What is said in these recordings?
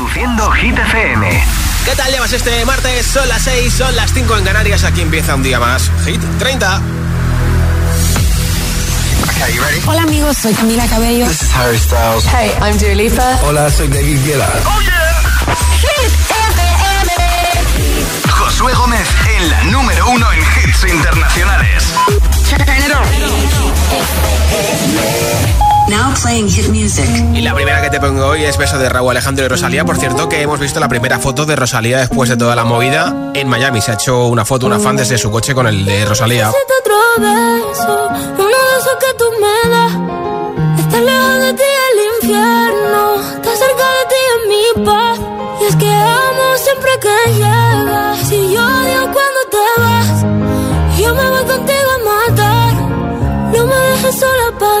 Reproduciendo Hit FM. ¿Qué tal llevas este martes? Son las 6, son las 5 en Canarias. Aquí empieza un día más. Hit 30. Hola amigos, soy Camila Cabello. This is Harry Styles. Hey, I'm Dua Lipa. Hola, soy David Guetta. Oh yeah. Hit FM. Josué Gómez en la número uno en hits internacionales. Now playing hit music. Y la primera que te pongo hoy es Beso de Raúl Alejandro y Rosalía. Por cierto, que hemos visto la primera foto de Rosalía después de toda la movida en Miami. Se ha hecho una foto, una fan desde su coche con el de Rosalía. otro beso, uno de esos que tú me das. Está lejos de ti el infierno, está cerca de ti en mi paz. Y es que amo siempre que llegas. Si yo odio cuando te vas, yo me voy contigo a matar. No me dejes sola, ¿pa'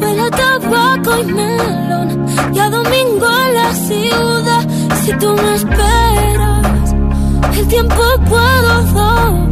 Huele a tabaco y melón y a domingo en la ciudad. Si tú me esperas, el tiempo puedo doblar,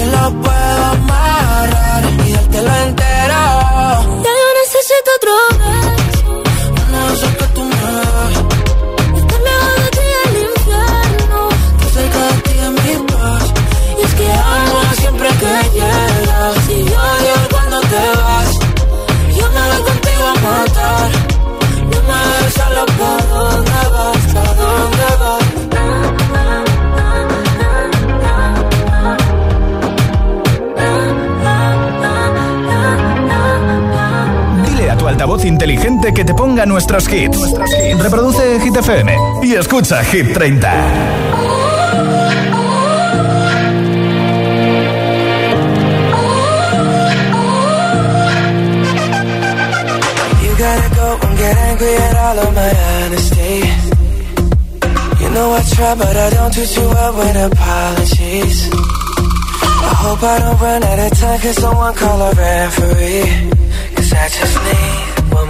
se lo puedo amarrar y dártelo entero. Ya yo necesito otro altavoz inteligente que te ponga nuestros hits. Reproduce Hit FM y escucha Hit 30. You gotta go and get angry at all of my honesty. You know I try, but I don't do too well with apologies. I hope I don't run out of time, cause someone call a referee. Cause I just need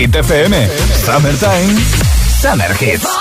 Hit FM. Summertime. Summer Hits.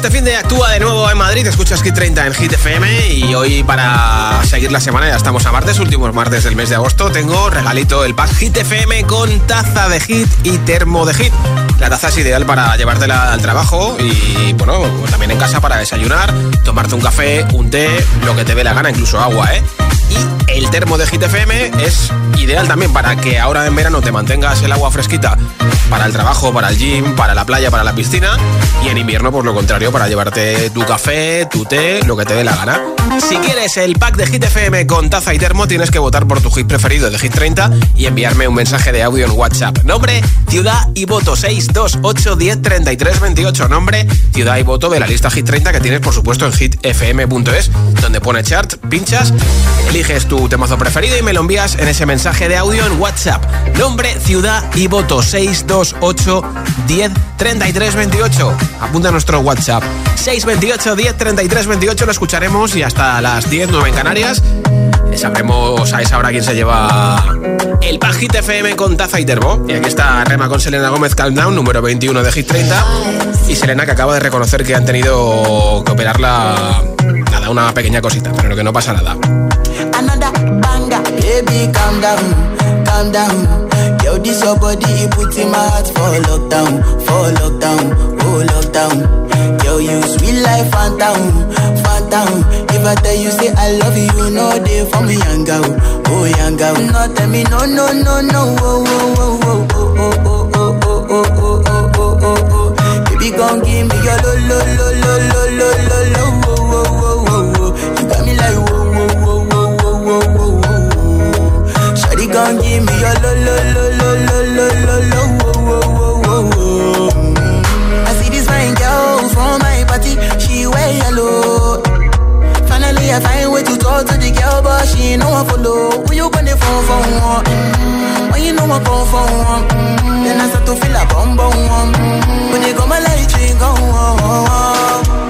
Este fin de actúa de nuevo en Madrid, escuchas Hit 30 en Hit FM y hoy para seguir la semana, ya estamos a martes, últimos martes del mes de agosto, tengo regalito el pack Hit FM con taza de hit y termo de hit. La taza es ideal para llevártela al trabajo y bueno, también en casa para desayunar, tomarte un café, un té, lo que te dé la gana, incluso agua, ¿eh? Y el termo de Hit FM es ideal también para que ahora en verano te mantengas el agua fresquita para el trabajo, para el gym, para la playa, para la piscina. Y en invierno, pues lo contrario, para llevarte tu café, tu té, lo que te dé la gana. Si quieres el pack de Hit FM con taza y termo, tienes que votar por tu hit preferido de Hit 30 y enviarme un mensaje de audio en WhatsApp. Nombre, ciudad y voto 628 10 33 28. Nombre, ciudad y voto de la lista Hit 30 que tienes, por supuesto, en hitfm.es, donde pone chart, pinchas, eliges tu temazo preferido y me lo envías en ese mensaje de audio en WhatsApp. Nombre, ciudad y voto 628 10 33 28. Apunta a nuestro WhatsApp 628 10 33 28. Lo escucharemos y hasta las 10, 9 en Canarias. Sabremos a esa hora quién se lleva el Pack Hit FM con Taza y Termo. Y aquí está Rema con Selena Gómez Calm Down, número 21 de Hit 30. Y Selena que acaba de reconocer que han tenido que operarla, nada, una pequeña cosita, pero que no pasa nada. Baby, calm down, calm down. Yo, this your body, it puts in my heart for lockdown, for lockdown, oh lockdown. Yo, you sweet life, phantom, phantom. If I tell you, say I love you, know they for me, young girl, oh young girl. No, tell me, no, no, no, no, oh, oh, oh, oh, oh, oh, oh, oh, oh, oh, oh, oh, oh, oh. Baby, gon' give me your lo, lo, lo, lo, lo, lo, lo, lo, oh, oh, oh, oh, oh. I see this fine girl from my party, she wear yellow. Finally, I find way to talk to the girl, but she ain't no one follow. Who you gonna phone for When you know I come for one, then I start to feel a bum bum When you go my light, you go on. Yeah, I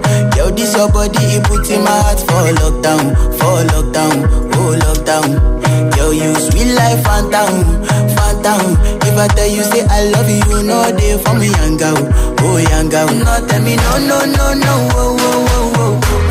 Yo, this your body, it puts in my heart for lockdown, for lockdown, oh lockdown. Yo, you sweet life, phantom, phantom. If I tell you, say I love you, know they for me, young girl, oh young girl. No, tell me, no, no, no, no, oh, oh, oh, oh,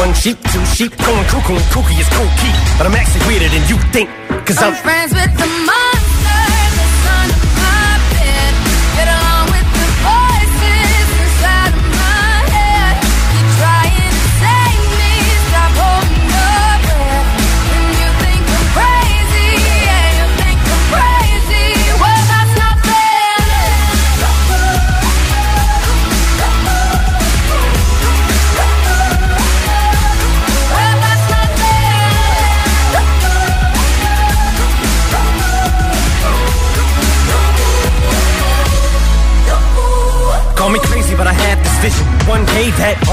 One sheep, two sheep, going cuckoo and is cool key. But I'm actually weirder than you think. Cause I'm, I'm friends with the monster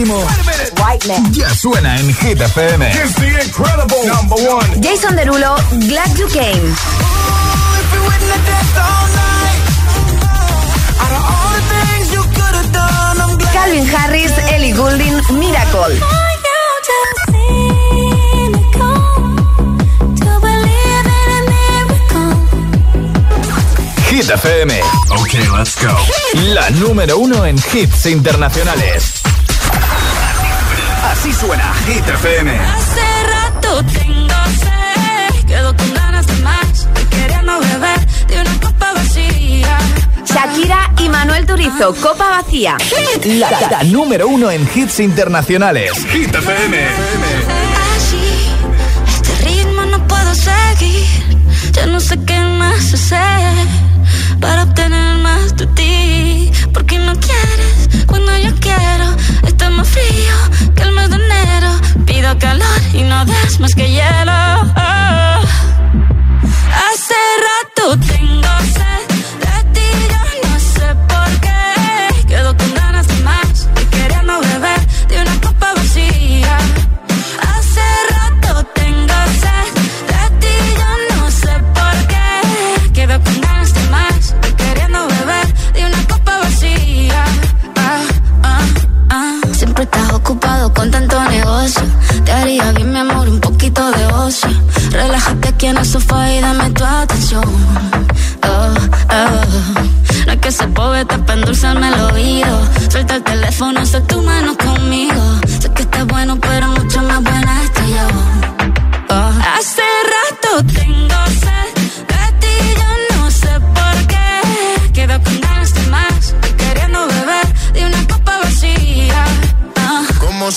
último ya suena en Hit FM. Jason Derulo, Glad You Came. Calvin Harris, Ellie Goulding, Miracle. Hit FM. Ok, let's go. La número uno en hits internacionales. Así suena Hit FM. Hace rato tengo sed, quedo con ganas de más, y queriendo beber de una copa vacía. Shakira y Manuel Turizo, Copa Vacía. La, la número uno en hits internacionales. Hit FM. Así, este ritmo no puedo seguir, ya no sé qué más hacer para obtener más de ti. Porque no quieres calor y no das más que hielo.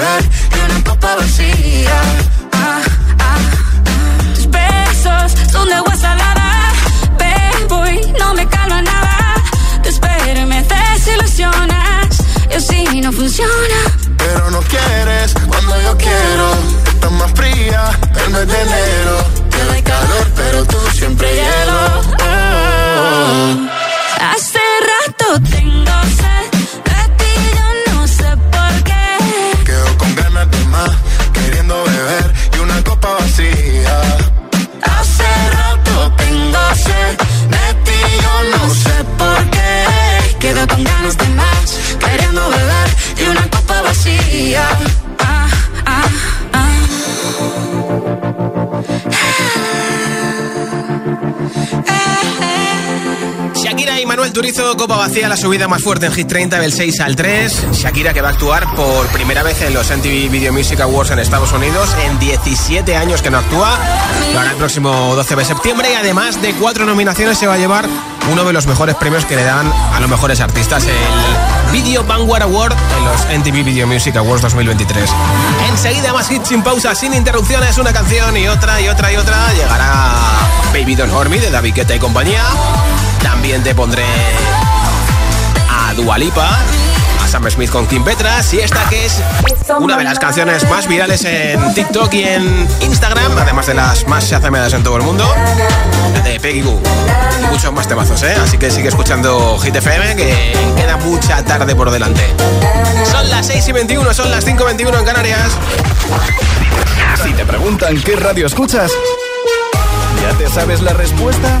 soledad y una copa vacía. Ah, ah, ah. Tus besos son de agua salada, bebo y no me calma nada. Te espero y me desilusionas, y así no funciona. Pero no quieres cuando yo quiero, estás más fría el mes de enero Turizo, Copa Vacía, la subida más fuerte en Hit 30 del 6 al 3. Shakira que va a actuar por primera vez en los MTV Video Music Awards en Estados Unidos en 17 años que no actúa. Lo hará el próximo 12 de septiembre y además de cuatro nominaciones se va a llevar uno de los mejores premios que le dan a los mejores artistas, el Video Vanguard Award en los MTV Video Music Awards 2023. Enseguida más hits sin pausa, sin interrupciones, una canción y otra y otra y otra. Llegará Baby Don't Hurt Me de David Guetta y compañía. También te pondré a Dualipa, a Sam Smith con Kim Petras y esta que es una de las canciones más virales en TikTok y en Instagram, además de las más chazameadas en todo el mundo, la de Peggy Goo. Muchos más temazos, ¿eh? Así que sigue escuchando Hit FM, que queda mucha tarde por delante. Son las 6 y 21, son las 5 y 21 en Canarias. Si te preguntan qué radio escuchas, ¿ya te sabes la respuesta?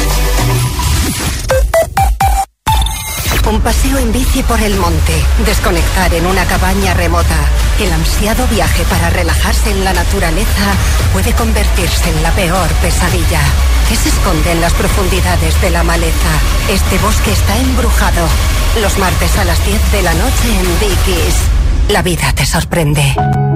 Un paseo en bici por el monte, desconectar en una cabaña remota. El ansiado viaje para relajarse en la naturaleza puede convertirse en la peor pesadilla. ¿Qué se esconde en las profundidades de la maleza? Este bosque está embrujado. Los martes a las 10 de la noche en Dickies. La vida te sorprende.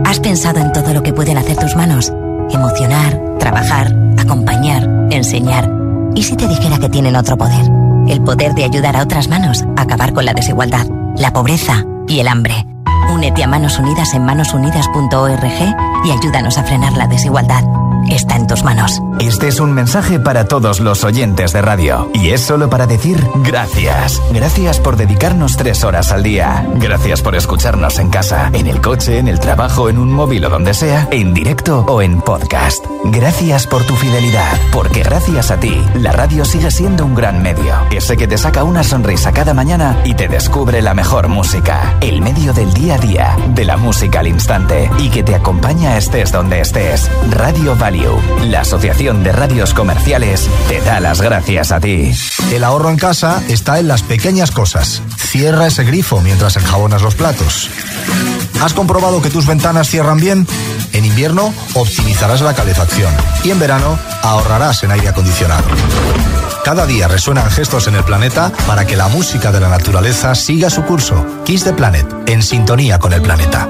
¿Has pensado en todo lo que pueden hacer tus manos? Emocionar, trabajar, acompañar, enseñar. ¿Y si te dijera que tienen otro poder? El poder de ayudar a otras manos a acabar con la desigualdad, la pobreza y el hambre. Únete a Manos Unidas en manosunidas.org y ayúdanos a frenar la desigualdad. Está en tus manos. Este es un mensaje para todos los oyentes de radio. Y es solo para decir gracias. Gracias por dedicarnos tres horas al día. Gracias por escucharnos en casa, en el coche, en el trabajo, en un móvil o donde sea, en directo o en podcast. Gracias por tu fidelidad, porque gracias a ti, la radio sigue siendo un gran medio. Ese que te saca una sonrisa cada mañana y te descubre la mejor música. El medio del día a día, de la música al instante y que te acompaña estés donde estés. Radio Value, la Asociación de Radios Comerciales, te da las gracias a ti. El ahorro en casa está en las pequeñas cosas. Cierra ese grifo mientras enjabonas los platos. ¿Has comprobado que tus ventanas cierran bien? En invierno optimizarás la calefacción y en verano ahorrarás en aire acondicionado. Cada día resuenan gestos en el planeta para que la música de la naturaleza siga su curso. Kiss the Planet, en sintonía con el planeta.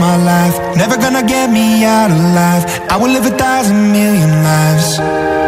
my life. Never gonna get me out alive. I will live a thousand million lives.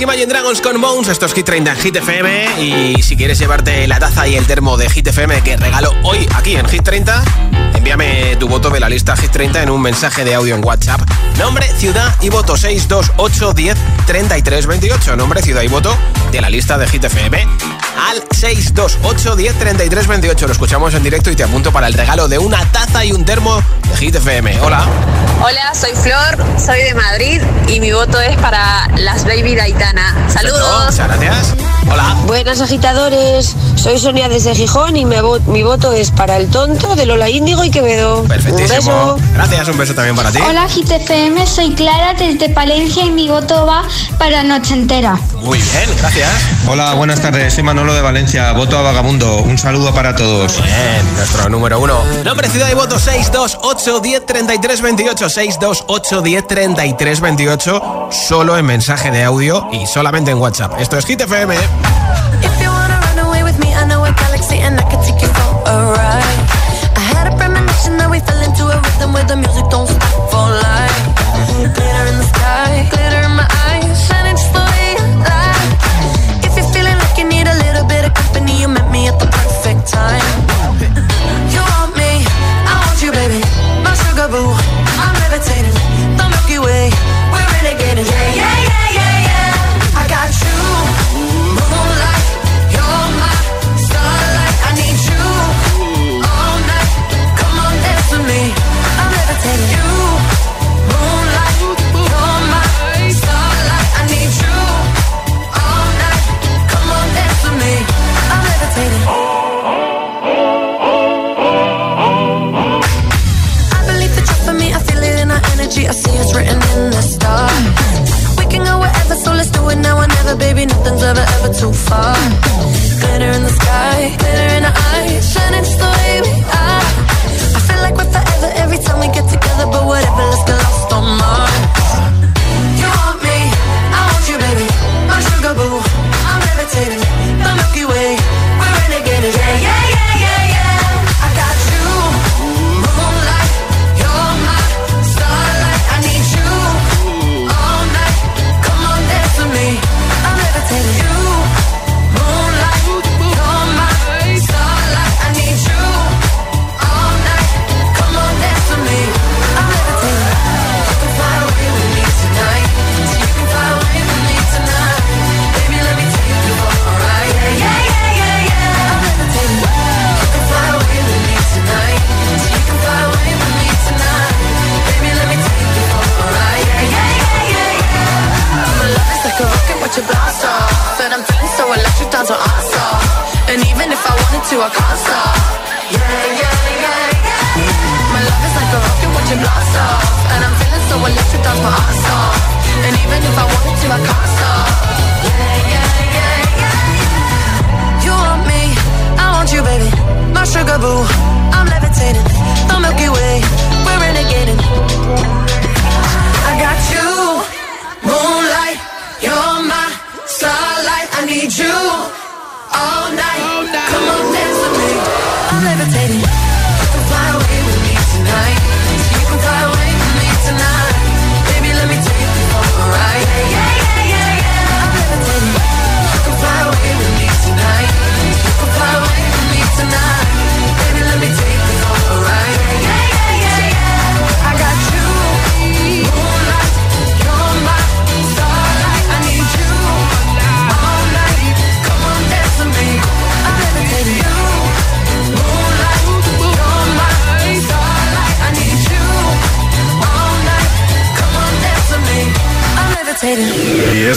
Imagine Dragons con Bones, esto es Hit 30 en Hit FM y si quieres llevarte la taza y el termo de Hit FM que regalo hoy aquí en Hit 30, envíame tu voto de la lista Hit 30 en un mensaje de audio en WhatsApp. Nombre, ciudad y voto 628 10 33 28. Nombre, ciudad y voto de la lista de Hit FM al 628 10 33 28. Lo escuchamos en directo y te apunto para el regalo de una taza y un termo de Hit FM. Hola. Hola, soy Flor, soy de Madrid y mi voto es para las Baby Daitana. Saludos. Muchas gracias. Hola. Buenas agitadores, soy Sonia desde Gijón y mi, voto es para el tonto de Lola Índigo y Quevedo. Perfectísimo. Gracias, un beso también para ti. Hola GTFM, soy Clara desde Palencia y mi voto va para Noche Entera. Muy bien, gracias. Hola, buenas tardes, soy Manolo de Valencia, voto a Vagamundo. Un saludo para todos. Bien, nuestro número uno. Nombre, ciudad y voto 628 10 33 28. 628 10 33 28. Solo en mensaje de audio y solamente en WhatsApp. Esto es Hit FM. If you wanna run away at the perfect time. Ever, ever too far. Glitter in the sky, glitter in our eyes, shining just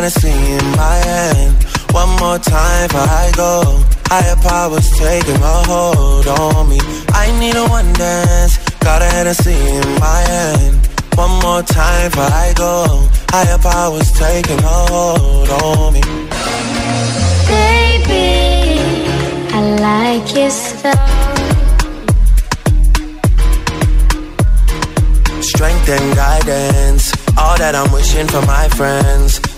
Hennessy in my hand. One more time before I go. Higher powers taking a hold on me. I need a one dance. Got a Hennessy in my hand. One more time before I go. Higher powers taking a hold on me. Baby, I like your stuff. Strength and guidance. All that I'm wishing for my friends.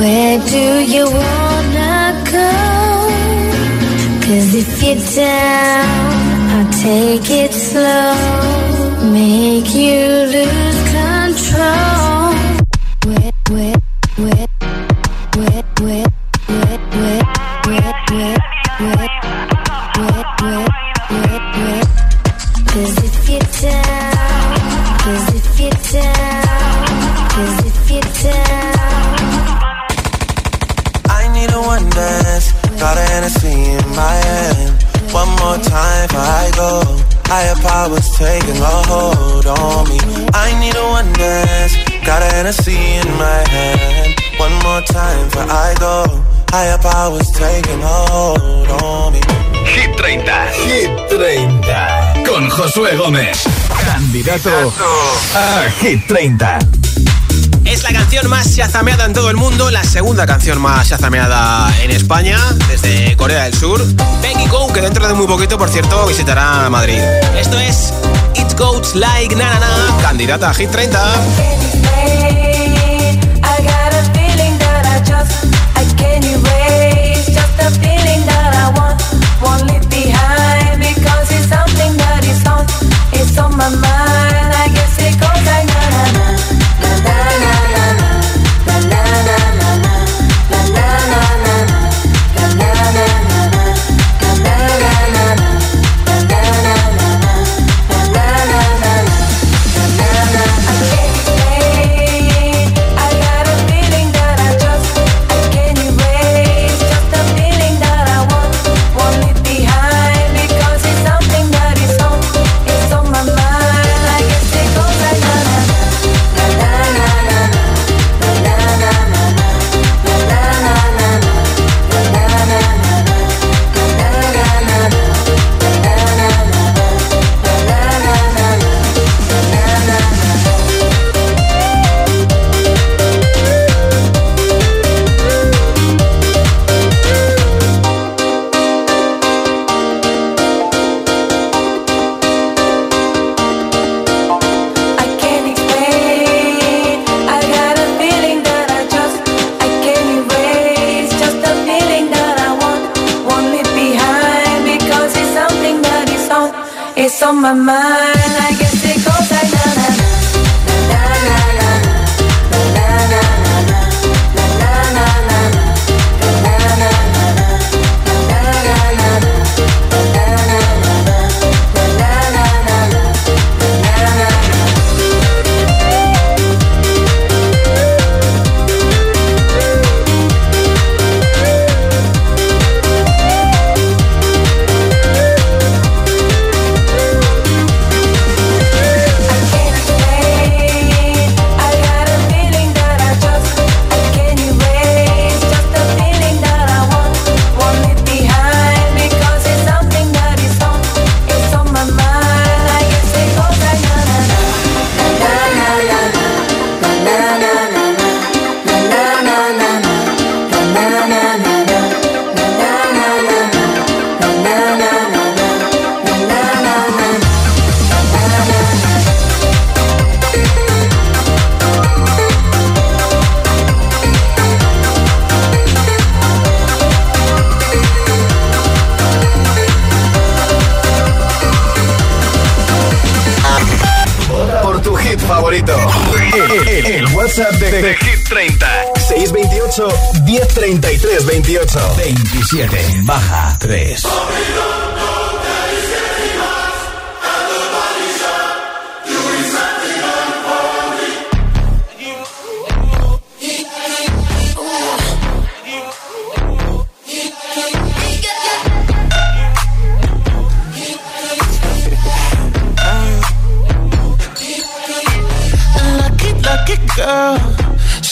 Where do you wanna go? Cause if you're down, I'll take it slow, make you lose control. Where, where, where, where, where, where, where, where, where, where, where, where, where, where. Cause if you're down, cause if you're down, cause if you're down. Hennessy in my hand. One more time before I go. Higher powers taking a hold on me. I need a one dance. Got a Hennessy in my hand. One more time before I go. Higher powers taking a hold on me. Hit 30. Hit 30. Con Josué Gómez. Candidato a Hit 30. Es la canción más chazameada en todo el mundo, la segunda canción más chazameada en España, desde Corea del Sur. Peggy Go, que dentro de muy poquito, por cierto, visitará Madrid. Esto es It Goes Like Na Na Na, candidata a Hit 30. I got my.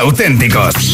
auténticos.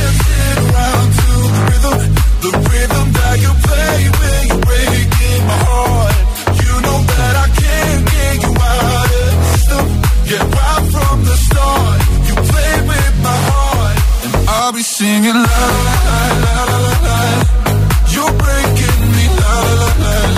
I'll be singing la la la la la. You're breaking me la la la. la.